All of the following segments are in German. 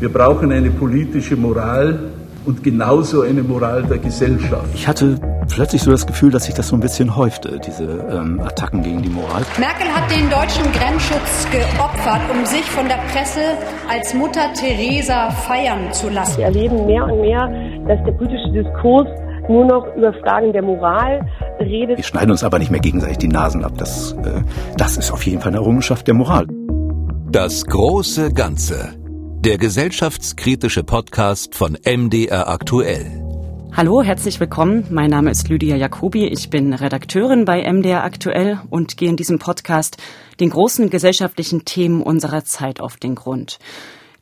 Wir brauchen eine politische Moral und genauso eine Moral der Gesellschaft. Ich hatte plötzlich so das Gefühl, dass sich das so ein bisschen häufte, diese ähm, Attacken gegen die Moral. Merkel hat den deutschen Grenzschutz geopfert, um sich von der Presse als Mutter Teresa feiern zu lassen. Wir erleben mehr und mehr, dass der politische Diskurs nur noch über Fragen der Moral redet. Wir schneiden uns aber nicht mehr gegenseitig die Nasen ab. Das, äh, das ist auf jeden Fall eine Errungenschaft der Moral. Das große Ganze. Der gesellschaftskritische Podcast von MDR aktuell. Hallo, herzlich willkommen. Mein Name ist Lydia Jacobi. Ich bin Redakteurin bei MDR aktuell und gehe in diesem Podcast den großen gesellschaftlichen Themen unserer Zeit auf den Grund.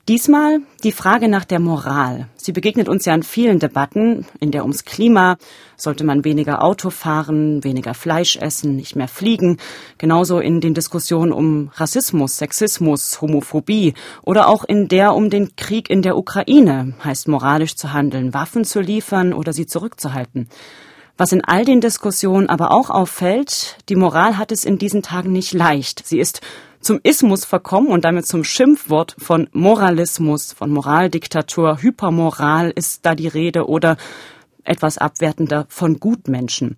Diesmal die Frage nach der Moral. Sie begegnet uns ja in vielen Debatten, in der ums Klima, sollte man weniger Auto fahren, weniger Fleisch essen, nicht mehr fliegen, genauso in den Diskussionen um Rassismus, Sexismus, Homophobie oder auch in der um den Krieg in der Ukraine, heißt moralisch zu handeln, Waffen zu liefern oder sie zurückzuhalten. Was in all den Diskussionen aber auch auffällt, die Moral hat es in diesen Tagen nicht leicht. Sie ist zum Ismus verkommen und damit zum Schimpfwort von Moralismus, von Moraldiktatur, Hypermoral ist da die Rede oder etwas abwertender von Gutmenschen.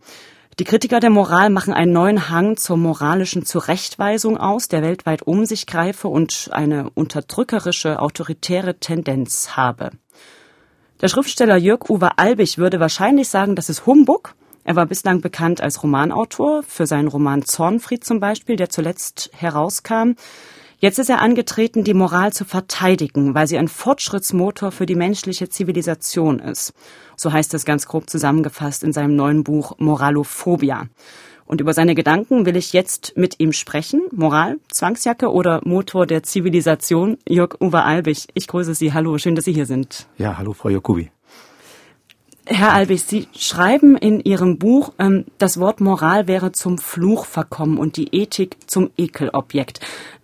Die Kritiker der Moral machen einen neuen Hang zur moralischen Zurechtweisung aus, der weltweit um sich greife und eine unterdrückerische, autoritäre Tendenz habe. Der Schriftsteller Jörg Uwe Albig würde wahrscheinlich sagen, das ist Humbug, er war bislang bekannt als Romanautor, für seinen Roman Zornfried zum Beispiel, der zuletzt herauskam. Jetzt ist er angetreten, die Moral zu verteidigen, weil sie ein Fortschrittsmotor für die menschliche Zivilisation ist. So heißt es ganz grob zusammengefasst in seinem neuen Buch Moralophobia. Und über seine Gedanken will ich jetzt mit ihm sprechen. Moral, Zwangsjacke oder Motor der Zivilisation? Jörg Uwe Albig, ich grüße Sie. Hallo, schön, dass Sie hier sind. Ja, hallo, Frau Jacobi. Herr Albig, Sie schreiben in Ihrem Buch, ähm, das Wort Moral wäre zum Fluch verkommen und die Ethik zum Ekelobjekt.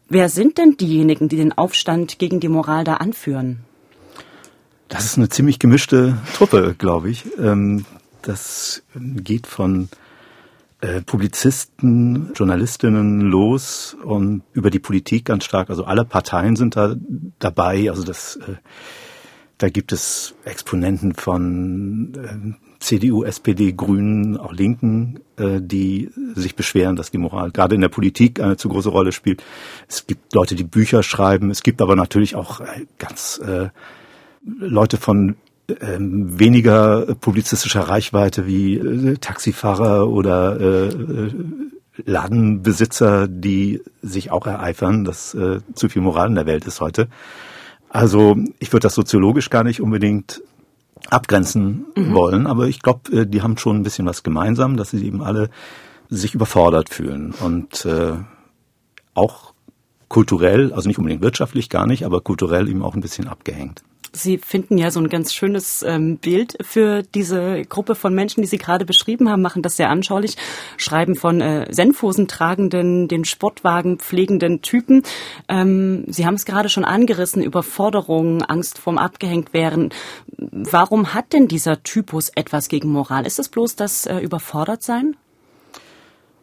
Wer sind denn diejenigen, die den Aufstand gegen die Moral da anführen? Das ist eine ziemlich gemischte Truppe, glaube ich. Ähm, das geht von äh, Publizisten, Journalistinnen los und über die Politik ganz stark. Also alle Parteien sind da dabei. Also das äh, da gibt es Exponenten von äh, CDU, SPD, Grünen, auch Linken, äh, die sich beschweren, dass die Moral gerade in der Politik eine zu große Rolle spielt. Es gibt Leute, die Bücher schreiben. Es gibt aber natürlich auch äh, ganz äh, Leute von ähm, weniger publizistischer Reichweite wie äh, Taxifahrer oder äh, äh, Ladenbesitzer, die sich auch ereifern, dass äh, zu viel Moral in der Welt ist heute. Also ich würde das soziologisch gar nicht unbedingt abgrenzen mhm. wollen, aber ich glaube, äh, die haben schon ein bisschen was gemeinsam, dass sie eben alle sich überfordert fühlen und äh, auch kulturell, also nicht unbedingt wirtschaftlich gar nicht, aber kulturell eben auch ein bisschen abgehängt. Sie finden ja so ein ganz schönes ähm, Bild für diese Gruppe von Menschen, die Sie gerade beschrieben haben, machen das sehr anschaulich, schreiben von äh, Senfhosen tragenden, den Sportwagen pflegenden Typen. Ähm, Sie haben es gerade schon angerissen, Überforderung, Angst vorm abgehängt werden. Warum hat denn dieser Typus etwas gegen Moral? Ist es bloß das äh, Überfordertsein?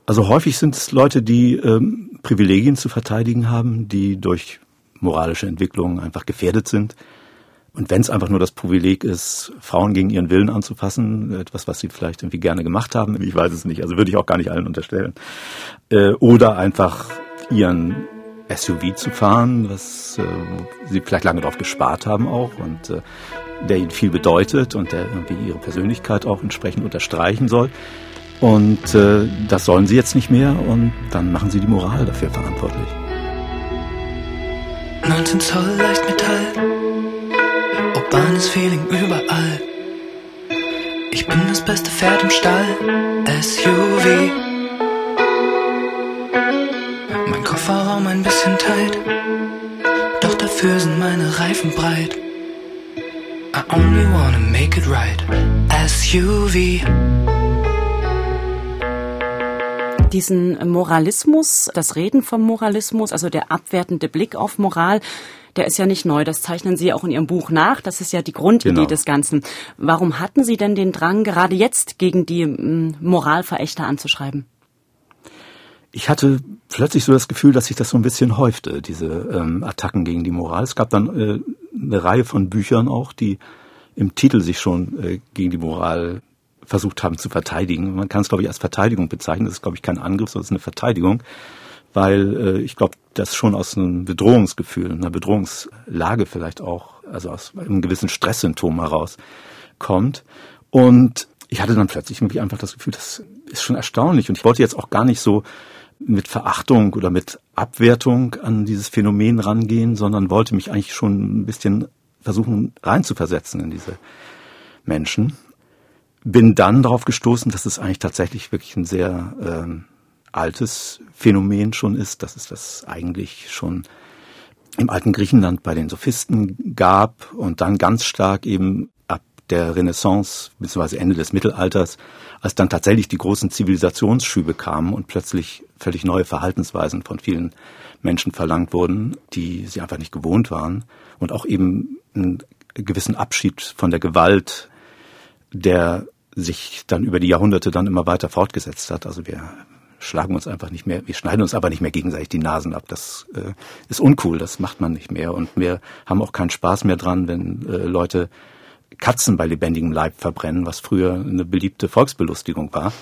Also häufig sind es Leute, die ähm, Privilegien zu verteidigen haben, die durch moralische Entwicklungen einfach gefährdet sind und wenn es einfach nur das Privileg ist, Frauen gegen ihren Willen anzufassen, etwas, was sie vielleicht irgendwie gerne gemacht haben, ich weiß es nicht, also würde ich auch gar nicht allen unterstellen. Äh, oder einfach ihren SUV zu fahren, was äh, sie vielleicht lange darauf gespart haben auch und äh, der ihnen viel bedeutet und der irgendwie ihre Persönlichkeit auch entsprechend unterstreichen soll. Und äh, das sollen sie jetzt nicht mehr und dann machen sie die Moral dafür verantwortlich. 19 Zoll Leichtmetall urbanes Feeling überall. Ich bin das beste Pferd im Stall, SUV. Mein Kofferraum ein bisschen tight, doch dafür sind meine Reifen breit. I only wanna make it right, SUV diesen Moralismus, das Reden vom Moralismus, also der abwertende Blick auf Moral, der ist ja nicht neu. Das zeichnen Sie auch in Ihrem Buch nach. Das ist ja die Grundidee genau. des Ganzen. Warum hatten Sie denn den Drang, gerade jetzt gegen die Moralverächter anzuschreiben? Ich hatte plötzlich so das Gefühl, dass sich das so ein bisschen häufte, diese ähm, Attacken gegen die Moral. Es gab dann äh, eine Reihe von Büchern auch, die im Titel sich schon äh, gegen die Moral versucht haben zu verteidigen. Man kann es, glaube ich, als Verteidigung bezeichnen. Das ist, glaube ich, kein Angriff, sondern es ist eine Verteidigung, weil äh, ich glaube, das schon aus einem Bedrohungsgefühl, einer Bedrohungslage vielleicht auch, also aus einem gewissen Stresssymptom heraus kommt. Und ich hatte dann plötzlich irgendwie einfach das Gefühl, das ist schon erstaunlich. Und ich wollte jetzt auch gar nicht so mit Verachtung oder mit Abwertung an dieses Phänomen rangehen, sondern wollte mich eigentlich schon ein bisschen versuchen reinzuversetzen in diese Menschen. Bin dann darauf gestoßen, dass es eigentlich tatsächlich wirklich ein sehr ähm, altes Phänomen schon ist, dass es das eigentlich schon im alten Griechenland bei den Sophisten gab und dann ganz stark eben ab der Renaissance bzw. Ende des Mittelalters, als dann tatsächlich die großen Zivilisationsschübe kamen und plötzlich völlig neue Verhaltensweisen von vielen Menschen verlangt wurden, die sie einfach nicht gewohnt waren und auch eben einen gewissen Abschied von der Gewalt, der sich dann über die Jahrhunderte dann immer weiter fortgesetzt hat. Also wir schlagen uns einfach nicht mehr, wir schneiden uns aber nicht mehr gegenseitig die Nasen ab. Das äh, ist uncool, das macht man nicht mehr. Und wir haben auch keinen Spaß mehr dran, wenn äh, Leute Katzen bei lebendigem Leib verbrennen, was früher eine beliebte Volksbelustigung war.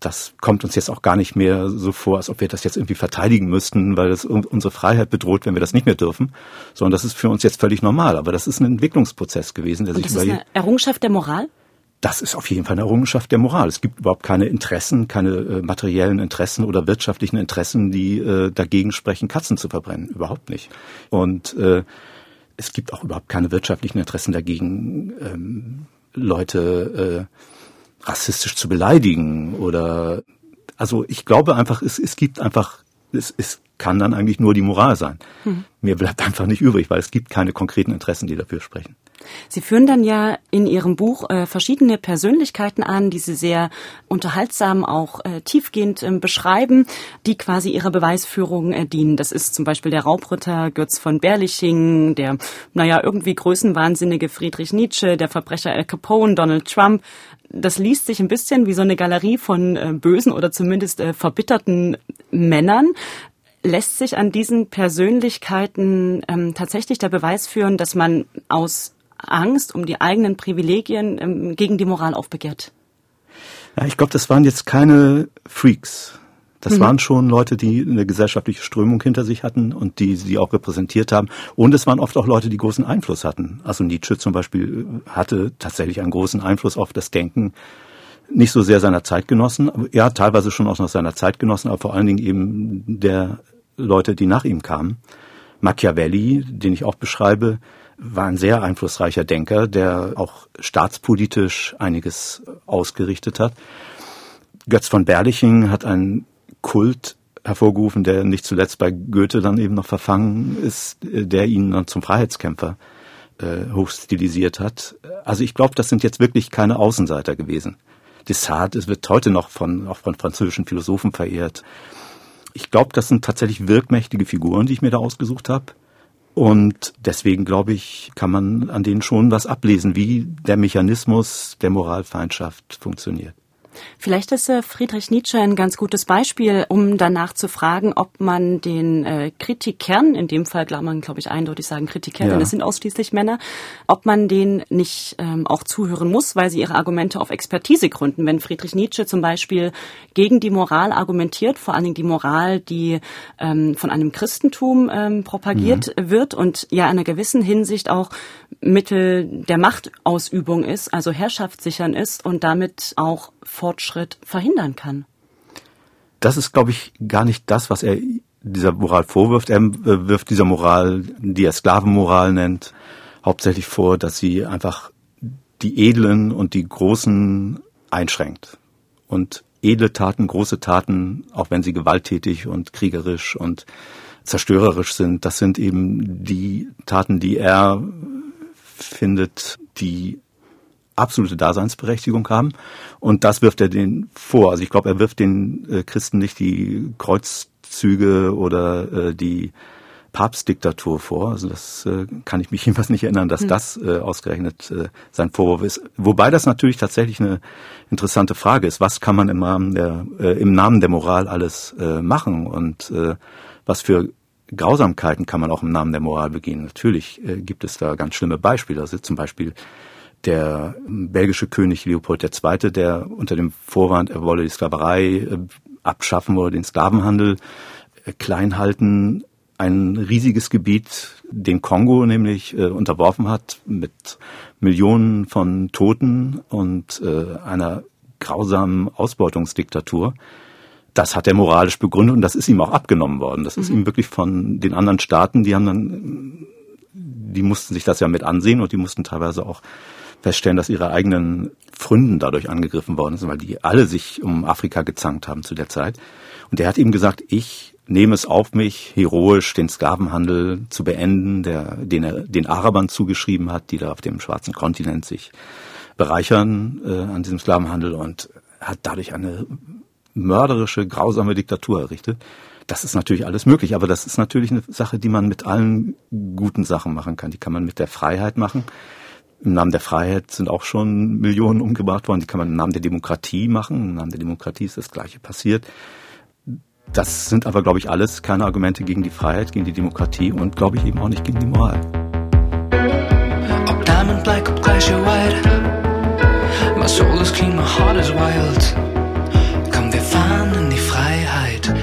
Das kommt uns jetzt auch gar nicht mehr so vor, als ob wir das jetzt irgendwie verteidigen müssten, weil es unsere Freiheit bedroht, wenn wir das nicht mehr dürfen, sondern das ist für uns jetzt völlig normal. Aber das ist ein Entwicklungsprozess gewesen, der Und sich das ist über eine Errungenschaft der Moral? Das ist auf jeden Fall eine Errungenschaft der Moral. Es gibt überhaupt keine Interessen, keine äh, materiellen Interessen oder wirtschaftlichen Interessen, die äh, dagegen sprechen, Katzen zu verbrennen. Überhaupt nicht. Und äh, es gibt auch überhaupt keine wirtschaftlichen Interessen dagegen, ähm, Leute äh, rassistisch zu beleidigen oder also ich glaube einfach, es, es gibt einfach, es, es kann dann eigentlich nur die Moral sein. Hm. Mir bleibt einfach nicht übrig, weil es gibt keine konkreten Interessen, die dafür sprechen. Sie führen dann ja in Ihrem Buch äh, verschiedene Persönlichkeiten an, die Sie sehr unterhaltsam, auch äh, tiefgehend äh, beschreiben, die quasi ihrer Beweisführung äh, dienen. Das ist zum Beispiel der Raubritter Götz von Berliching, der, naja, irgendwie größenwahnsinnige Friedrich Nietzsche, der Verbrecher Al Capone, Donald Trump. Das liest sich ein bisschen wie so eine Galerie von äh, bösen oder zumindest äh, verbitterten Männern lässt sich an diesen Persönlichkeiten ähm, tatsächlich der Beweis führen, dass man aus Angst um die eigenen Privilegien ähm, gegen die Moral aufbegehrt? Ja, ich glaube, das waren jetzt keine Freaks. Das mhm. waren schon Leute, die eine gesellschaftliche Strömung hinter sich hatten und die sie auch repräsentiert haben. Und es waren oft auch Leute, die großen Einfluss hatten. Also Nietzsche zum Beispiel hatte tatsächlich einen großen Einfluss auf das Denken nicht so sehr seiner Zeitgenossen, ja, teilweise schon auch noch seiner Zeitgenossen, aber vor allen Dingen eben der Leute, die nach ihm kamen. Machiavelli, den ich auch beschreibe, war ein sehr einflussreicher Denker, der auch staatspolitisch einiges ausgerichtet hat. Götz von Berliching hat einen Kult hervorgerufen, der nicht zuletzt bei Goethe dann eben noch verfangen ist, der ihn dann zum Freiheitskämpfer äh, hochstilisiert hat. Also ich glaube, das sind jetzt wirklich keine Außenseiter gewesen. Descartes wird heute noch von, auch von französischen Philosophen verehrt. Ich glaube, das sind tatsächlich wirkmächtige Figuren, die ich mir da ausgesucht habe. Und deswegen, glaube ich, kann man an denen schon was ablesen, wie der Mechanismus der Moralfeindschaft funktioniert. Vielleicht ist äh, Friedrich Nietzsche ein ganz gutes Beispiel, um danach zu fragen, ob man den äh, Kritikern, in dem Fall kann man, glaube ich, eindeutig sagen Kritikern, ja. denn es sind ausschließlich Männer, ob man denen nicht ähm, auch zuhören muss, weil sie ihre Argumente auf Expertise gründen. Wenn Friedrich Nietzsche zum Beispiel gegen die Moral argumentiert, vor allen Dingen die Moral, die ähm, von einem Christentum ähm, propagiert mhm. wird und ja in einer gewissen Hinsicht auch Mittel der Machtausübung ist, also herrschaftssichern ist und damit auch Fortschritt verhindern kann. Das ist, glaube ich, gar nicht das, was er dieser Moral vorwirft. Er äh, wirft dieser Moral, die er Sklavenmoral nennt, hauptsächlich vor, dass sie einfach die Edlen und die Großen einschränkt. Und edle Taten, große Taten, auch wenn sie gewalttätig und kriegerisch und zerstörerisch sind, das sind eben die Taten, die er findet, die absolute Daseinsberechtigung haben. Und das wirft er denen vor. Also ich glaube, er wirft den äh, Christen nicht die Kreuzzüge oder äh, die Papstdiktatur vor. Also das äh, kann ich mich jedenfalls nicht erinnern, dass hm. das äh, ausgerechnet äh, sein Vorwurf ist. Wobei das natürlich tatsächlich eine interessante Frage ist. Was kann man im Namen der, äh, im Namen der Moral alles äh, machen und äh, was für Grausamkeiten kann man auch im Namen der Moral begehen. Natürlich äh, gibt es da ganz schlimme Beispiele. Also zum Beispiel der belgische König Leopold II., der unter dem Vorwand, er wolle die Sklaverei äh, abschaffen oder den Sklavenhandel äh, klein halten, ein riesiges Gebiet, den Kongo nämlich äh, unterworfen hat mit Millionen von Toten und äh, einer grausamen Ausbeutungsdiktatur. Das hat er moralisch begründet und das ist ihm auch abgenommen worden. Das ist mhm. ihm wirklich von den anderen Staaten, die haben dann, die mussten sich das ja mit ansehen und die mussten teilweise auch feststellen, dass ihre eigenen Fründen dadurch angegriffen worden sind, weil die alle sich um Afrika gezankt haben zu der Zeit. Und er hat ihm gesagt, ich nehme es auf mich, heroisch den Sklavenhandel zu beenden, der, den er den Arabern zugeschrieben hat, die da auf dem schwarzen Kontinent sich bereichern äh, an diesem Sklavenhandel und hat dadurch eine mörderische, grausame Diktatur errichtet. Das ist natürlich alles möglich, aber das ist natürlich eine Sache, die man mit allen guten Sachen machen kann. Die kann man mit der Freiheit machen. Im Namen der Freiheit sind auch schon Millionen umgebracht worden. Die kann man im Namen der Demokratie machen. Im Namen der Demokratie ist das Gleiche passiert. Das sind aber, glaube ich, alles keine Argumente gegen die Freiheit, gegen die Demokratie und, glaube ich, eben auch nicht gegen die Moral. Ob diamond black, ob white My soul is clean, my heart is wild Komm, wir fahren in die Freiheit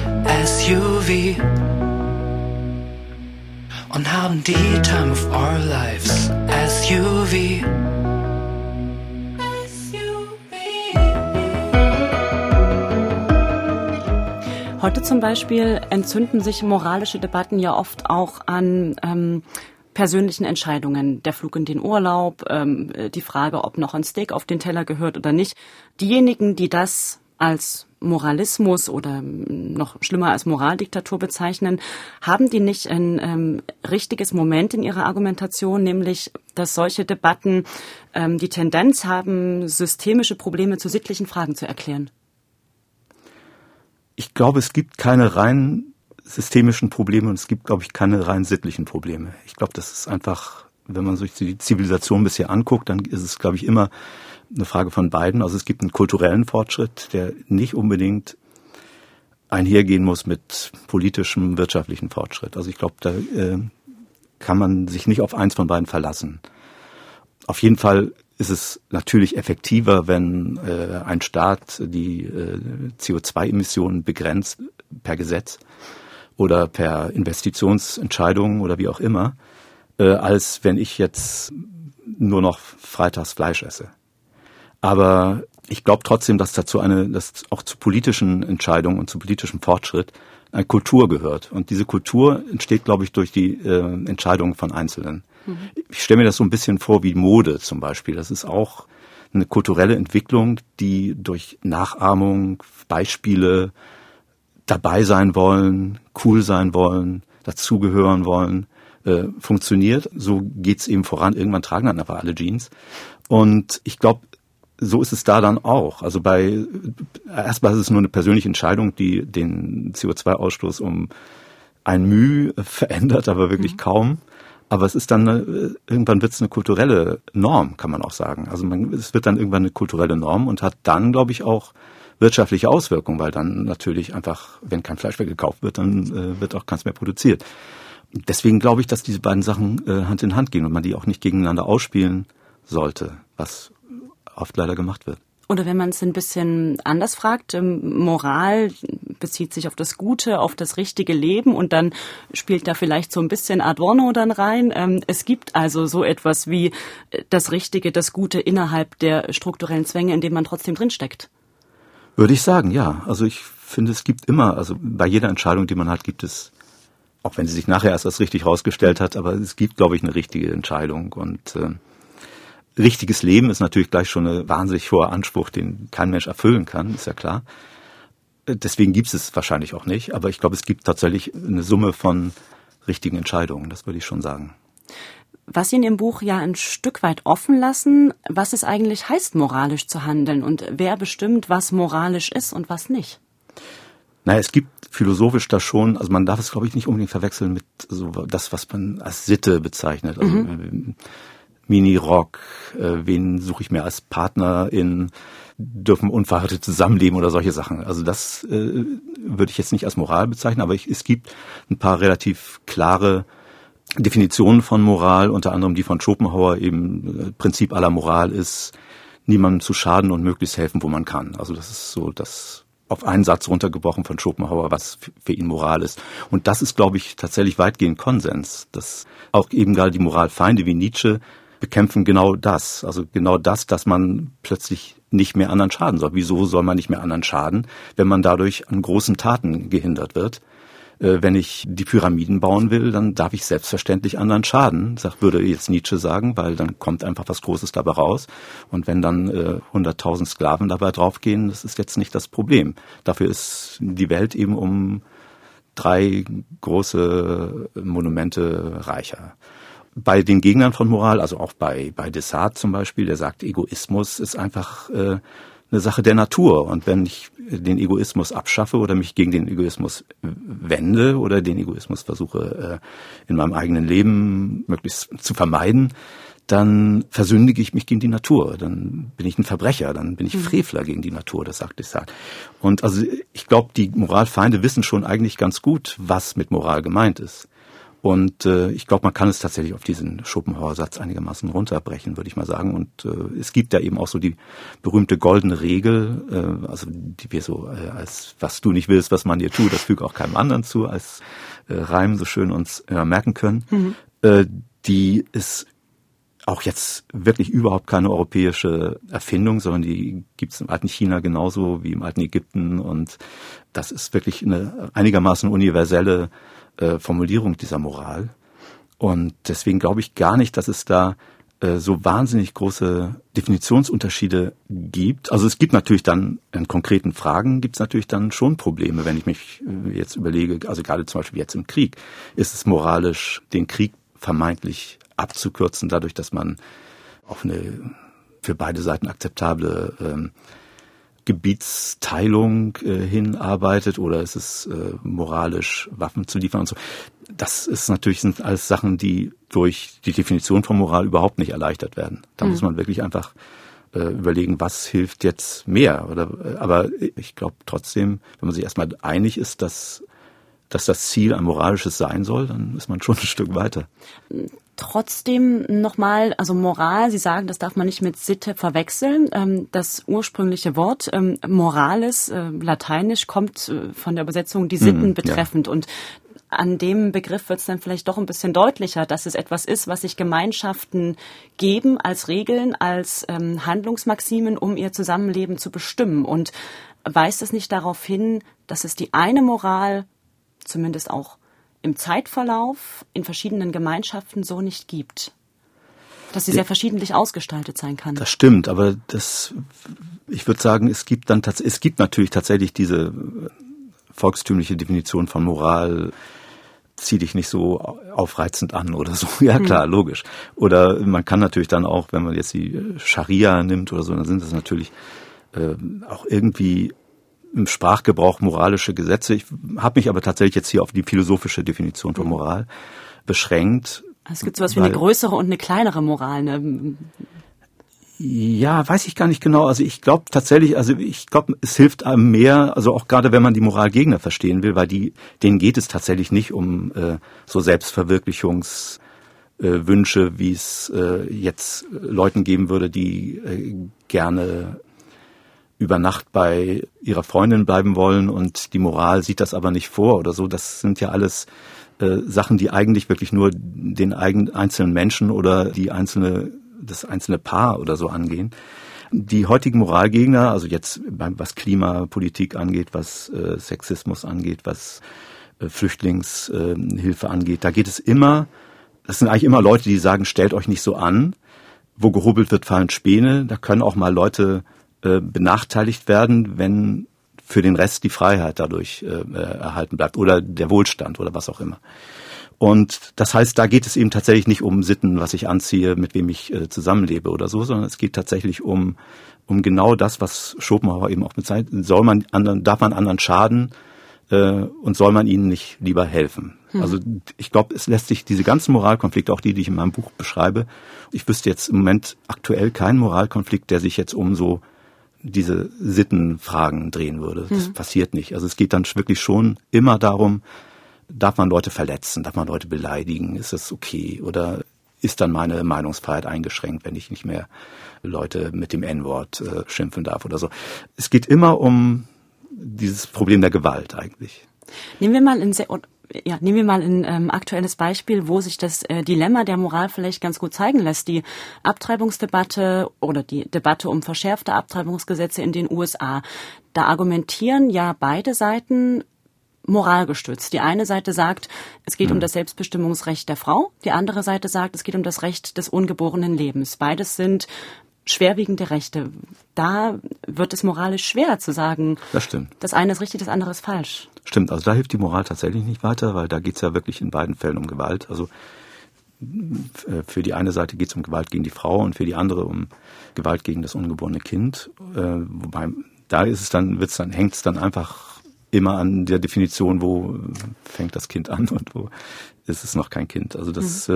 SUV Und haben die time of our lives zum Beispiel entzünden sich moralische Debatten ja oft auch an ähm, persönlichen Entscheidungen. Der Flug in den Urlaub, ähm, die Frage, ob noch ein Steak auf den Teller gehört oder nicht. Diejenigen, die das als Moralismus oder ähm, noch schlimmer als Moraldiktatur bezeichnen, haben die nicht ein ähm, richtiges Moment in ihrer Argumentation, nämlich dass solche Debatten ähm, die Tendenz haben, systemische Probleme zu sittlichen Fragen zu erklären? Ich glaube, es gibt keine rein systemischen Probleme und es gibt, glaube ich, keine rein sittlichen Probleme. Ich glaube, das ist einfach, wenn man sich die Zivilisation bisher anguckt, dann ist es, glaube ich, immer eine Frage von beiden. Also es gibt einen kulturellen Fortschritt, der nicht unbedingt einhergehen muss mit politischem, wirtschaftlichen Fortschritt. Also ich glaube, da äh, kann man sich nicht auf eins von beiden verlassen. Auf jeden Fall ist es natürlich effektiver, wenn äh, ein Staat die äh, CO2-Emissionen begrenzt per Gesetz oder per Investitionsentscheidung oder wie auch immer, äh, als wenn ich jetzt nur noch freitags Fleisch esse. Aber ich glaube trotzdem, dass dazu eine, dass auch zu politischen Entscheidungen und zu politischem Fortschritt eine Kultur gehört. Und diese Kultur entsteht, glaube ich, durch die äh, Entscheidungen von Einzelnen. Mhm. Ich stelle mir das so ein bisschen vor wie Mode zum Beispiel. Das ist auch eine kulturelle Entwicklung, die durch Nachahmung, Beispiele dabei sein wollen, cool sein wollen, dazugehören wollen, äh, funktioniert. So geht's eben voran. Irgendwann tragen dann aber alle Jeans. Und ich glaube, so ist es da dann auch. Also bei erstmal ist es nur eine persönliche Entscheidung, die den CO2-Ausstoß um ein Mühe verändert, aber wirklich mhm. kaum. Aber es ist dann eine, irgendwann wird es eine kulturelle Norm, kann man auch sagen. Also man, es wird dann irgendwann eine kulturelle Norm und hat dann, glaube ich, auch wirtschaftliche Auswirkungen, weil dann natürlich einfach, wenn kein Fleisch mehr gekauft wird, dann äh, wird auch keins mehr produziert. Deswegen glaube ich, dass diese beiden Sachen äh, Hand in Hand gehen und man die auch nicht gegeneinander ausspielen sollte, was oft leider gemacht wird. Oder wenn man es ein bisschen anders fragt, ähm, Moral bezieht sich auf das Gute, auf das richtige Leben und dann spielt da vielleicht so ein bisschen Adorno dann rein. Ähm, es gibt also so etwas wie äh, das Richtige, das Gute innerhalb der strukturellen Zwänge, in denen man trotzdem drinsteckt. Würde ich sagen, ja. Also ich finde, es gibt immer, also bei jeder Entscheidung, die man hat, gibt es, auch wenn sie sich nachher erst als richtig herausgestellt hat, aber es gibt, glaube ich, eine richtige Entscheidung und äh, richtiges Leben ist natürlich gleich schon ein wahnsinnig hoher Anspruch, den kein Mensch erfüllen kann, ist ja klar. Deswegen gibt es wahrscheinlich auch nicht, aber ich glaube, es gibt tatsächlich eine Summe von richtigen Entscheidungen, das würde ich schon sagen. Was Sie in Ihrem Buch ja ein Stück weit offen lassen, was es eigentlich heißt, moralisch zu handeln und wer bestimmt, was moralisch ist und was nicht. Naja, es gibt philosophisch da schon, also man darf es, glaube ich, nicht unbedingt verwechseln mit so das, was man als Sitte bezeichnet. Also, mhm Mini-Rock, äh, wen suche ich mir als Partner in dürfen unverheiratet zusammenleben oder solche Sachen. Also das äh, würde ich jetzt nicht als Moral bezeichnen, aber ich, es gibt ein paar relativ klare Definitionen von Moral, unter anderem die von Schopenhauer eben äh, Prinzip aller Moral ist, niemandem zu schaden und möglichst helfen, wo man kann. Also das ist so das auf einen Satz runtergebrochen von Schopenhauer, was für ihn Moral ist. Und das ist, glaube ich, tatsächlich weitgehend Konsens, dass auch eben gerade die Moralfeinde wie Nietzsche bekämpfen genau das. Also genau das, dass man plötzlich nicht mehr anderen schaden soll. Wieso soll man nicht mehr anderen schaden, wenn man dadurch an großen Taten gehindert wird? Äh, wenn ich die Pyramiden bauen will, dann darf ich selbstverständlich anderen schaden, würde jetzt Nietzsche sagen, weil dann kommt einfach was Großes dabei raus. Und wenn dann äh, 100.000 Sklaven dabei draufgehen, das ist jetzt nicht das Problem. Dafür ist die Welt eben um drei große Monumente reicher. Bei den Gegnern von Moral, also auch bei, bei Desart zum Beispiel, der sagt, Egoismus ist einfach äh, eine Sache der Natur. Und wenn ich den Egoismus abschaffe oder mich gegen den Egoismus wende oder den Egoismus versuche äh, in meinem eigenen Leben möglichst zu vermeiden, dann versündige ich mich gegen die Natur, dann bin ich ein Verbrecher, dann bin ich mhm. Frevler gegen die Natur, das sagt Desart. Und also ich glaube, die Moralfeinde wissen schon eigentlich ganz gut, was mit Moral gemeint ist. Und äh, ich glaube, man kann es tatsächlich auf diesen Schopenhauer-Satz einigermaßen runterbrechen, würde ich mal sagen. Und äh, es gibt da eben auch so die berühmte goldene Regel, äh, also die wir so äh, als was du nicht willst, was man dir tut, das füge auch keinem anderen zu, als äh, Reim so schön uns äh, merken können. Mhm. Äh, die ist auch jetzt wirklich überhaupt keine europäische Erfindung, sondern die gibt es im alten China genauso wie im alten Ägypten. Und das ist wirklich eine einigermaßen universelle äh, Formulierung dieser Moral. Und deswegen glaube ich gar nicht, dass es da äh, so wahnsinnig große Definitionsunterschiede gibt. Also es gibt natürlich dann in konkreten Fragen gibt es natürlich dann schon Probleme, wenn ich mich äh, jetzt überlege, also gerade zum Beispiel jetzt im Krieg, ist es moralisch, den Krieg vermeintlich abzukürzen, dadurch, dass man auf eine für beide Seiten akzeptable ähm, Gebietsteilung äh, hinarbeitet oder ist es äh, moralisch, Waffen zu liefern und so. Das ist natürlich sind alles Sachen, die durch die Definition von Moral überhaupt nicht erleichtert werden. Da mhm. muss man wirklich einfach äh, überlegen, was hilft jetzt mehr. Oder, äh, aber ich glaube trotzdem, wenn man sich erstmal einig ist, dass dass das Ziel ein moralisches sein soll, dann ist man schon ein Stück weiter. Trotzdem nochmal, also Moral, Sie sagen, das darf man nicht mit Sitte verwechseln. Ähm, das ursprüngliche Wort ähm, Morales, äh, lateinisch, kommt äh, von der Übersetzung die Sitten mhm, betreffend. Ja. Und an dem Begriff wird es dann vielleicht doch ein bisschen deutlicher, dass es etwas ist, was sich Gemeinschaften geben als Regeln, als ähm, Handlungsmaximen, um ihr Zusammenleben zu bestimmen. Und weist es nicht darauf hin, dass es die eine Moral zumindest auch im Zeitverlauf in verschiedenen Gemeinschaften so nicht gibt. Dass sie sehr verschiedentlich ausgestaltet sein kann. Das stimmt, aber das, ich würde sagen, es gibt dann es gibt natürlich tatsächlich diese volkstümliche Definition von Moral, zieh dich nicht so aufreizend an oder so. Ja klar, hm. logisch. Oder man kann natürlich dann auch, wenn man jetzt die Scharia nimmt oder so, dann sind das natürlich äh, auch irgendwie im Sprachgebrauch moralische Gesetze. Ich habe mich aber tatsächlich jetzt hier auf die philosophische Definition von Moral beschränkt. Es gibt sowas wie eine größere und eine kleinere Moral. Ne? Ja, weiß ich gar nicht genau. Also ich glaube tatsächlich, also ich glaube, es hilft einem mehr, also auch gerade wenn man die Moralgegner verstehen will, weil die, denen geht es tatsächlich nicht um äh, so Selbstverwirklichungswünsche, äh, Wünsche, wie es äh, jetzt Leuten geben würde, die äh, gerne über Nacht bei ihrer Freundin bleiben wollen und die Moral sieht das aber nicht vor oder so. Das sind ja alles äh, Sachen, die eigentlich wirklich nur den eigenen einzelnen Menschen oder die einzelne das einzelne Paar oder so angehen. Die heutigen Moralgegner, also jetzt was Klimapolitik angeht, was äh, Sexismus angeht, was äh, Flüchtlingshilfe angeht, da geht es immer, das sind eigentlich immer Leute, die sagen, stellt euch nicht so an. Wo gehobelt wird, fallen Späne. Da können auch mal Leute äh, benachteiligt werden, wenn für den Rest die Freiheit dadurch äh, äh, erhalten bleibt oder der Wohlstand oder was auch immer. Und das heißt, da geht es eben tatsächlich nicht um Sitten, was ich anziehe, mit wem ich äh, zusammenlebe oder so, sondern es geht tatsächlich um, um genau das, was Schopenhauer eben auch bezeichnet. Soll man anderen, darf man anderen schaden, äh, und soll man ihnen nicht lieber helfen? Hm. Also ich glaube, es lässt sich diese ganzen Moralkonflikte, auch die, die ich in meinem Buch beschreibe, ich wüsste jetzt im Moment aktuell keinen Moralkonflikt, der sich jetzt um so diese Sittenfragen drehen würde. Das hm. passiert nicht. Also es geht dann wirklich schon immer darum, darf man Leute verletzen, darf man Leute beleidigen, ist das okay oder ist dann meine Meinungsfreiheit eingeschränkt, wenn ich nicht mehr Leute mit dem N-Wort äh, schimpfen darf oder so. Es geht immer um dieses Problem der Gewalt eigentlich. Nehmen wir mal ein sehr, ja, nehmen wir mal ein ähm, aktuelles Beispiel, wo sich das äh, Dilemma der Moral vielleicht ganz gut zeigen lässt. Die Abtreibungsdebatte oder die Debatte um verschärfte Abtreibungsgesetze in den USA. Da argumentieren ja beide Seiten moralgestützt. Die eine Seite sagt, es geht mhm. um das Selbstbestimmungsrecht der Frau, die andere Seite sagt, es geht um das Recht des ungeborenen Lebens. Beides sind schwerwiegende Rechte. Da wird es moralisch schwer zu sagen, das, stimmt. das eine ist richtig, das andere ist falsch. Stimmt, also da hilft die Moral tatsächlich nicht weiter, weil da geht es ja wirklich in beiden Fällen um Gewalt. Also äh, für die eine Seite geht es um Gewalt gegen die Frau und für die andere um Gewalt gegen das ungeborene Kind. Äh, wobei da ist es dann, wird's dann, hängt es dann einfach immer an der Definition, wo fängt das Kind an und wo ist es noch kein Kind. Also das mhm.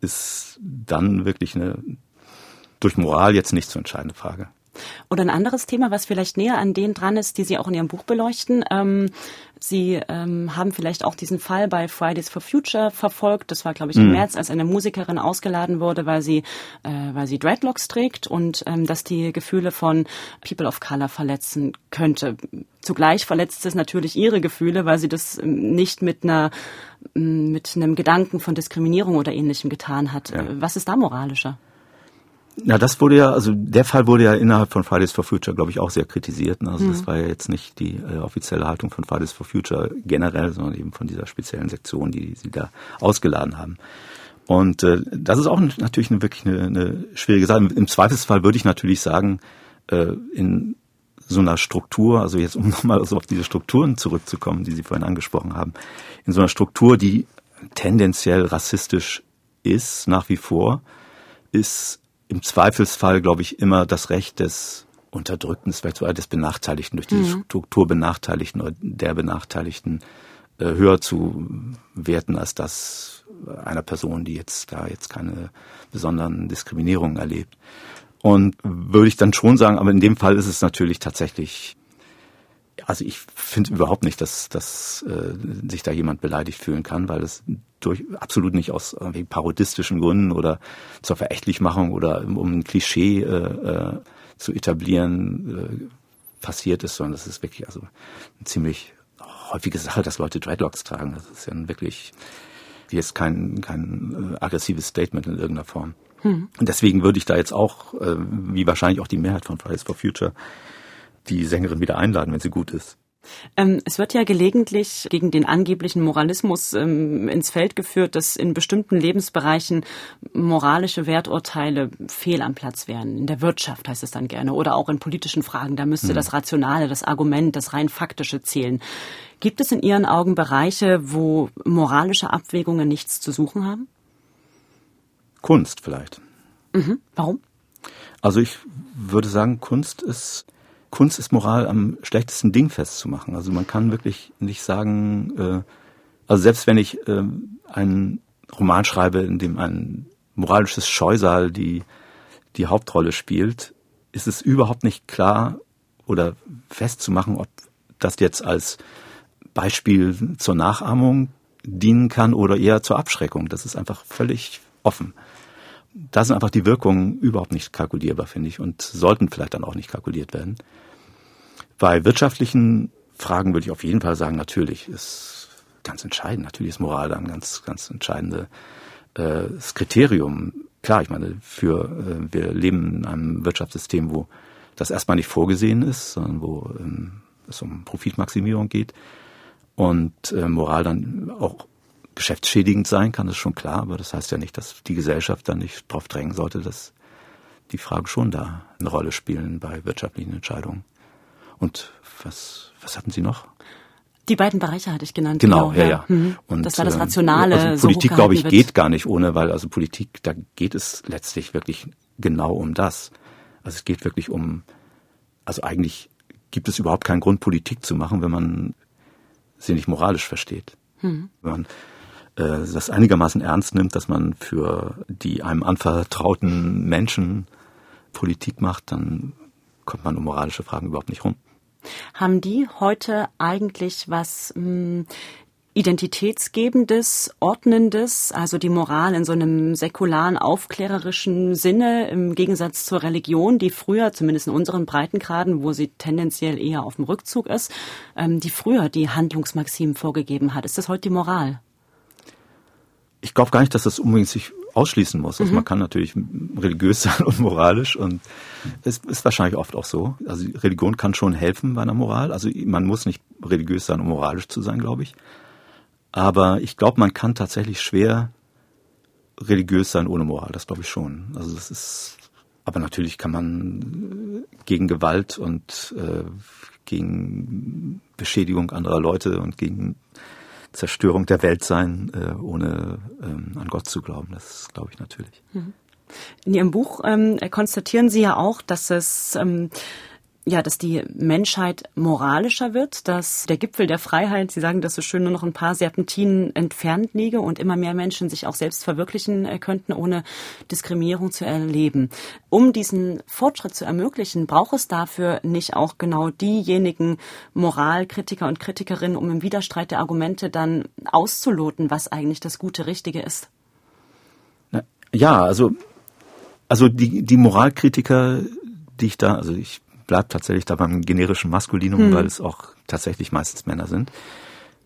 äh, ist dann wirklich eine durch Moral jetzt nicht zu entscheidende Frage. Oder ein anderes Thema, was vielleicht näher an denen dran ist, die Sie auch in Ihrem Buch beleuchten. Ähm, Sie ähm, haben vielleicht auch diesen Fall bei Fridays for Future verfolgt. Das war, glaube ich, im mhm. März, als eine Musikerin ausgeladen wurde, weil sie, äh, weil sie Dreadlocks trägt und ähm, dass die Gefühle von People of Color verletzen könnte. Zugleich verletzt es natürlich ihre Gefühle, weil sie das ähm, nicht mit einer mit einem Gedanken von Diskriminierung oder ähnlichem getan hat. Ja. Was ist da moralischer? Ja, das wurde ja, also der Fall wurde ja innerhalb von Fridays for Future, glaube ich, auch sehr kritisiert. Also mhm. das war ja jetzt nicht die äh, offizielle Haltung von Fridays for Future generell, sondern eben von dieser speziellen Sektion, die sie da ausgeladen haben. Und äh, das ist auch natürlich eine, wirklich eine, eine schwierige Sache. Im Zweifelsfall würde ich natürlich sagen, äh, in so einer Struktur, also jetzt um nochmal so auf diese Strukturen zurückzukommen, die Sie vorhin angesprochen haben, in so einer Struktur, die tendenziell rassistisch ist, nach wie vor, ist im Zweifelsfall, glaube ich, immer das Recht des Unterdrückten, vielleicht sogar des Benachteiligten, durch die mhm. Struktur Benachteiligten oder der Benachteiligten äh, höher zu werten als das einer Person, die jetzt da jetzt keine besonderen Diskriminierungen erlebt. Und würde ich dann schon sagen, aber in dem Fall ist es natürlich tatsächlich also ich finde überhaupt nicht, dass, dass äh, sich da jemand beleidigt fühlen kann, weil es durch absolut nicht aus irgendwie parodistischen Gründen oder zur Verächtlichmachung oder um ein Klischee äh, äh, zu etablieren äh, passiert ist, sondern das ist wirklich also eine ziemlich häufige Sache, dass Leute Dreadlocks tragen. Das ist ja wirklich jetzt kein, kein äh, aggressives Statement in irgendeiner Form. Hm. Und deswegen würde ich da jetzt auch, äh, wie wahrscheinlich auch die Mehrheit von Fridays for Future, die Sängerin wieder einladen, wenn sie gut ist. Ähm, es wird ja gelegentlich gegen den angeblichen Moralismus ähm, ins Feld geführt, dass in bestimmten Lebensbereichen moralische Werturteile fehl am Platz wären. In der Wirtschaft heißt es dann gerne oder auch in politischen Fragen. Da müsste hm. das Rationale, das Argument, das rein faktische zählen. Gibt es in Ihren Augen Bereiche, wo moralische Abwägungen nichts zu suchen haben? Kunst vielleicht. Mhm. Warum? Also ich würde sagen, Kunst ist Kunst ist Moral am schlechtesten Ding festzumachen. Also man kann wirklich nicht sagen, äh, also selbst wenn ich äh, einen Roman schreibe, in dem ein moralisches Scheusal die, die Hauptrolle spielt, ist es überhaupt nicht klar oder festzumachen, ob das jetzt als Beispiel zur Nachahmung dienen kann oder eher zur Abschreckung. Das ist einfach völlig offen. Da sind einfach die Wirkungen überhaupt nicht kalkulierbar, finde ich, und sollten vielleicht dann auch nicht kalkuliert werden. Bei wirtschaftlichen Fragen würde ich auf jeden Fall sagen, natürlich ist ganz entscheidend. Natürlich ist Moral da ein ganz, ganz entscheidendes äh, Kriterium. Klar, ich meine, für äh, wir leben in einem Wirtschaftssystem, wo das erstmal nicht vorgesehen ist, sondern wo ähm, es um Profitmaximierung geht und äh, Moral dann auch geschäftsschädigend sein kann, ist schon klar, aber das heißt ja nicht, dass die Gesellschaft dann nicht darauf drängen sollte, dass die Fragen schon da eine Rolle spielen bei wirtschaftlichen Entscheidungen. Und was, was hatten Sie noch? Die beiden Bereiche hatte ich genannt. Genau, genau ja, ja. Mhm. Und, das war das ähm, Rationale. Also Politik, glaube ich, wird. geht gar nicht ohne, weil also Politik, da geht es letztlich wirklich genau um das. Also es geht wirklich um, also eigentlich gibt es überhaupt keinen Grund, Politik zu machen, wenn man sie nicht moralisch versteht. Mhm. Wenn man das einigermaßen ernst nimmt, dass man für die einem anvertrauten Menschen Politik macht, dann kommt man um moralische Fragen überhaupt nicht rum. Haben die heute eigentlich was mh, hm, Identitätsgebendes, Ordnendes, also die Moral in so einem säkularen, aufklärerischen Sinne im Gegensatz zur Religion, die früher, zumindest in unseren Breitengraden, wo sie tendenziell eher auf dem Rückzug ist, ähm, die früher die Handlungsmaximen vorgegeben hat. Ist das heute die Moral? Ich glaube gar nicht, dass das unbedingt sich ausschließen muss. Also mhm. man kann natürlich religiös sein und moralisch und es ist wahrscheinlich oft auch so. Also Religion kann schon helfen bei einer Moral. Also man muss nicht religiös sein, um moralisch zu sein, glaube ich. Aber ich glaube, man kann tatsächlich schwer religiös sein ohne Moral. Das glaube ich schon. Also das ist, aber natürlich kann man gegen Gewalt und äh, gegen Beschädigung anderer Leute und gegen Zerstörung der Welt sein, äh, ohne ähm, an Gott zu glauben. Das glaube ich natürlich. Mhm. In Ihrem Buch ähm, konstatieren Sie ja auch, dass es ähm, ja, dass die Menschheit moralischer wird, dass der Gipfel der Freiheit, Sie sagen das so schön, nur noch ein paar Serpentinen entfernt liege und immer mehr Menschen sich auch selbst verwirklichen äh, könnten, ohne Diskriminierung zu erleben. Um diesen Fortschritt zu ermöglichen, braucht es dafür nicht auch genau diejenigen Moralkritiker und Kritikerinnen, um im Widerstreit der Argumente dann auszuloten, was eigentlich das gute Richtige ist? Ja, also, also die, die Moralkritiker, die ich da, also ich bleibt tatsächlich da beim generischen Maskulinum, hm. weil es auch tatsächlich meistens Männer sind.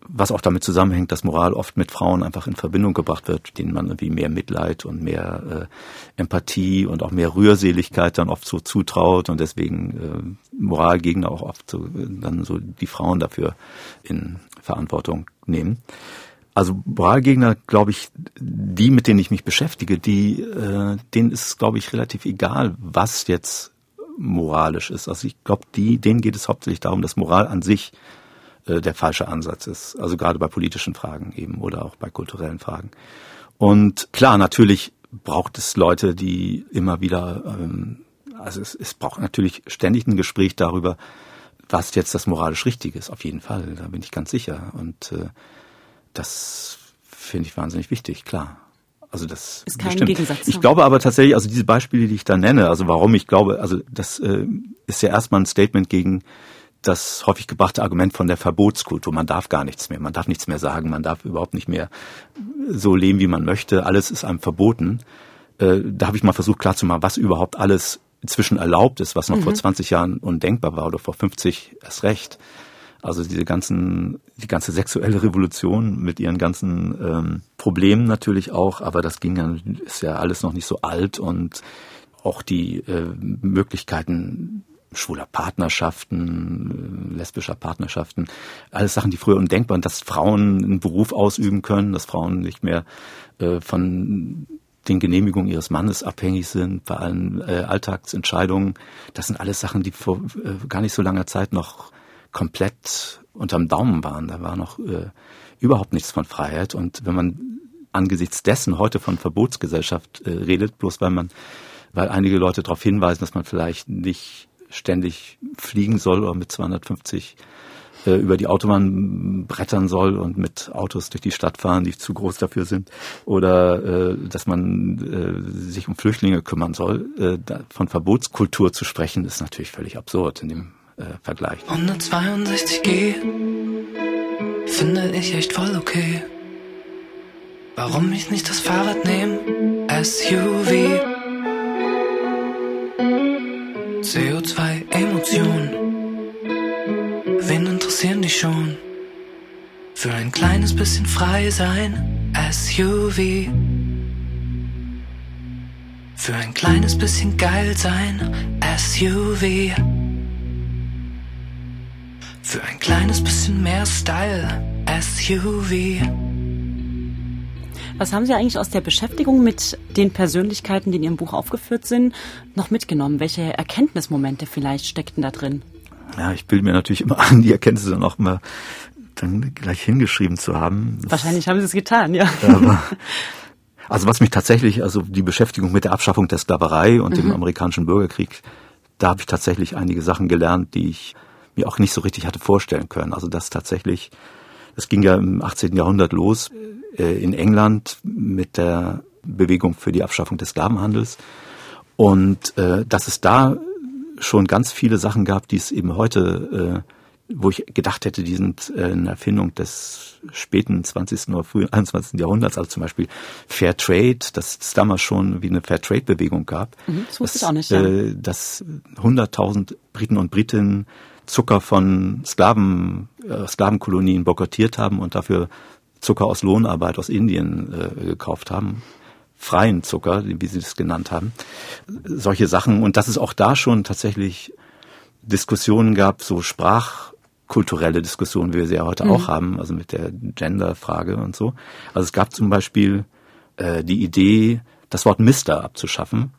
Was auch damit zusammenhängt, dass Moral oft mit Frauen einfach in Verbindung gebracht wird, denen man irgendwie mehr Mitleid und mehr äh, Empathie und auch mehr Rührseligkeit dann oft so zutraut und deswegen äh, Moralgegner auch oft so, dann so die Frauen dafür in Verantwortung nehmen. Also Moralgegner, glaube ich, die, mit denen ich mich beschäftige, die, äh, denen ist, glaube ich, relativ egal, was jetzt moralisch ist. Also ich glaube, denen geht es hauptsächlich darum, dass Moral an sich äh, der falsche Ansatz ist. Also gerade bei politischen Fragen eben oder auch bei kulturellen Fragen. Und klar, natürlich braucht es Leute, die immer wieder, ähm, also es, es braucht natürlich ständig ein Gespräch darüber, was jetzt das moralisch Richtige ist. Auf jeden Fall, da bin ich ganz sicher. Und äh, das finde ich wahnsinnig wichtig, klar. Also das ist kein bestimmt. Gegensatz. Ich glaube aber tatsächlich, also diese Beispiele, die ich da nenne, also warum ich glaube, also das äh, ist ja erstmal ein Statement gegen das häufig gebrachte Argument von der Verbotskultur. Man darf gar nichts mehr, man darf nichts mehr sagen, man darf überhaupt nicht mehr so leben, wie man möchte. Alles ist einem verboten. Äh, da habe ich mal versucht klarzumachen, was überhaupt alles inzwischen erlaubt ist, was noch mhm. vor 20 Jahren undenkbar war oder vor 50 erst recht. Also diese ganzen, die ganze sexuelle Revolution mit ihren ganzen ähm, Problemen natürlich auch, aber das ging ja, ist ja alles noch nicht so alt und auch die äh, Möglichkeiten schwuler Partnerschaften, äh, lesbischer Partnerschaften, alles Sachen, die früher undenkbar waren, dass Frauen einen Beruf ausüben können, dass Frauen nicht mehr äh, von den Genehmigungen ihres Mannes abhängig sind, bei allen äh, Alltagsentscheidungen. Das sind alles Sachen, die vor äh, gar nicht so langer Zeit noch komplett unterm Daumen waren. Da war noch äh, überhaupt nichts von Freiheit. Und wenn man angesichts dessen heute von Verbotsgesellschaft äh, redet, bloß weil man, weil einige Leute darauf hinweisen, dass man vielleicht nicht ständig fliegen soll oder mit 250 äh, über die Autobahn brettern soll und mit Autos durch die Stadt fahren, die zu groß dafür sind, oder äh, dass man äh, sich um Flüchtlinge kümmern soll. Äh, da, von Verbotskultur zu sprechen, ist natürlich völlig absurd in dem äh, vergleicht. 162G finde ich echt voll okay. Warum ich nicht das Fahrrad nehme? SUV. CO2 Emotionen. Wen interessieren die schon? Für ein kleines bisschen frei sein. SUV. Für ein kleines bisschen geil sein. SUV. Für ein kleines bisschen mehr Style, SUV. Was haben Sie eigentlich aus der Beschäftigung mit den Persönlichkeiten, die in Ihrem Buch aufgeführt sind, noch mitgenommen? Welche Erkenntnismomente vielleicht steckten da drin? Ja, ich bilde mir natürlich immer an, die Erkenntnisse dann auch mal dann gleich hingeschrieben zu haben. Das Wahrscheinlich haben Sie es getan, ja. Aber, also was mich tatsächlich, also die Beschäftigung mit der Abschaffung der Sklaverei und mhm. dem amerikanischen Bürgerkrieg, da habe ich tatsächlich einige Sachen gelernt, die ich mir auch nicht so richtig hatte vorstellen können. Also dass tatsächlich Das ging ja im 18. Jahrhundert los äh, in England mit der Bewegung für die Abschaffung des Sklavenhandels. Und äh, dass es da schon ganz viele Sachen gab, die es eben heute, äh, wo ich gedacht hätte, die sind äh, eine Erfindung des späten 20. oder frühen 21. Jahrhunderts, also zum Beispiel Fair Trade, dass es damals schon wie eine Fair Trade Bewegung gab. Mhm, das wusste ich auch nicht. Ja. Äh, dass 100.000 Briten und Britinnen Zucker von Sklaven, äh, Sklavenkolonien boykottiert haben und dafür Zucker aus Lohnarbeit aus Indien äh, gekauft haben freien Zucker, wie Sie es genannt haben. Solche Sachen. Und dass es auch da schon tatsächlich Diskussionen gab, so sprachkulturelle Diskussionen, wie wir sie ja heute mhm. auch haben, also mit der Gender-Frage und so. Also es gab zum Beispiel äh, die Idee, das Wort Mister abzuschaffen,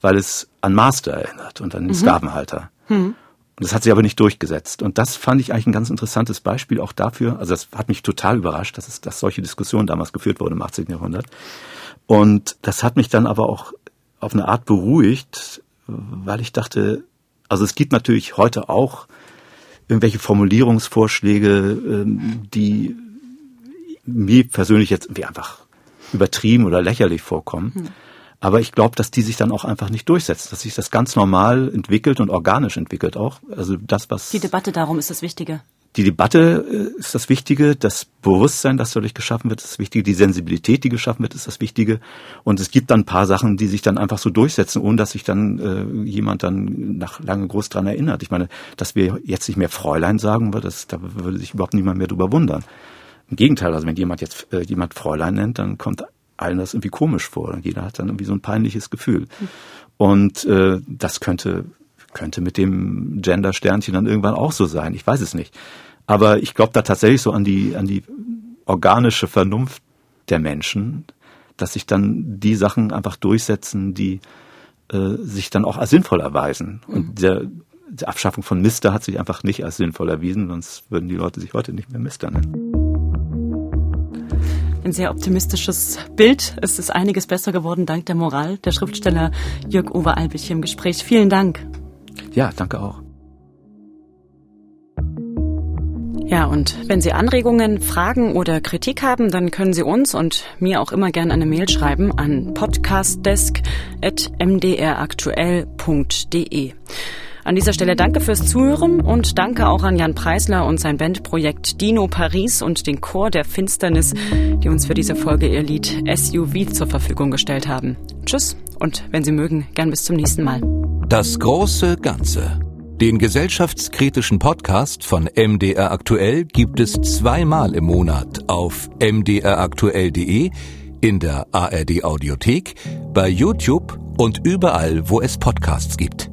weil es an Master erinnert und an den mhm. Sklavenhalter. Mhm. Das hat sich aber nicht durchgesetzt. Und das fand ich eigentlich ein ganz interessantes Beispiel auch dafür. Also das hat mich total überrascht, dass es, dass solche Diskussionen damals geführt wurden im 18. Jahrhundert. Und das hat mich dann aber auch auf eine Art beruhigt, weil ich dachte, also es gibt natürlich heute auch irgendwelche Formulierungsvorschläge, ähm, die mir persönlich jetzt irgendwie einfach übertrieben oder lächerlich vorkommen. Hm. Aber ich glaube, dass die sich dann auch einfach nicht durchsetzen, dass sich das ganz normal entwickelt und organisch entwickelt auch. Also das, was die Debatte darum ist das Wichtige. Die Debatte äh, ist das Wichtige, das Bewusstsein, das dadurch geschaffen wird, ist das Wichtige, die Sensibilität, die geschaffen wird, ist das Wichtige. Und es gibt dann ein paar Sachen, die sich dann einfach so durchsetzen, ohne dass sich dann äh, jemand dann nach lange groß dran erinnert. Ich meine, dass wir jetzt nicht mehr Fräulein sagen, das, da würde sich überhaupt niemand mehr drüber wundern. Im Gegenteil, also wenn jemand jetzt äh, jemand Fräulein nennt, dann kommt allen das irgendwie komisch vor. Jeder hat dann irgendwie so ein peinliches Gefühl. Und äh, das könnte könnte mit dem Gender-Sternchen dann irgendwann auch so sein. Ich weiß es nicht. Aber ich glaube da tatsächlich so an die, an die organische Vernunft der Menschen, dass sich dann die Sachen einfach durchsetzen, die äh, sich dann auch als sinnvoll erweisen. Und mhm. der, die Abschaffung von Mister hat sich einfach nicht als sinnvoll erwiesen, sonst würden die Leute sich heute nicht mehr Mister nennen. Ein sehr optimistisches Bild. Es ist einiges besser geworden dank der Moral. Der Schriftsteller Jörg Uwe Albig hier im Gespräch. Vielen Dank. Ja, danke auch. Ja, und wenn Sie Anregungen, Fragen oder Kritik haben, dann können Sie uns und mir auch immer gerne eine Mail schreiben an podcastdesk.mdraktuell.de. An dieser Stelle danke fürs Zuhören und danke auch an Jan Preisler und sein Bandprojekt Dino Paris und den Chor der Finsternis, die uns für diese Folge ihr Lied SUV zur Verfügung gestellt haben. Tschüss und wenn Sie mögen, gern bis zum nächsten Mal. Das große Ganze. Den gesellschaftskritischen Podcast von MDR Aktuell gibt es zweimal im Monat auf mdraktuell.de, in der ARD Audiothek, bei YouTube und überall, wo es Podcasts gibt.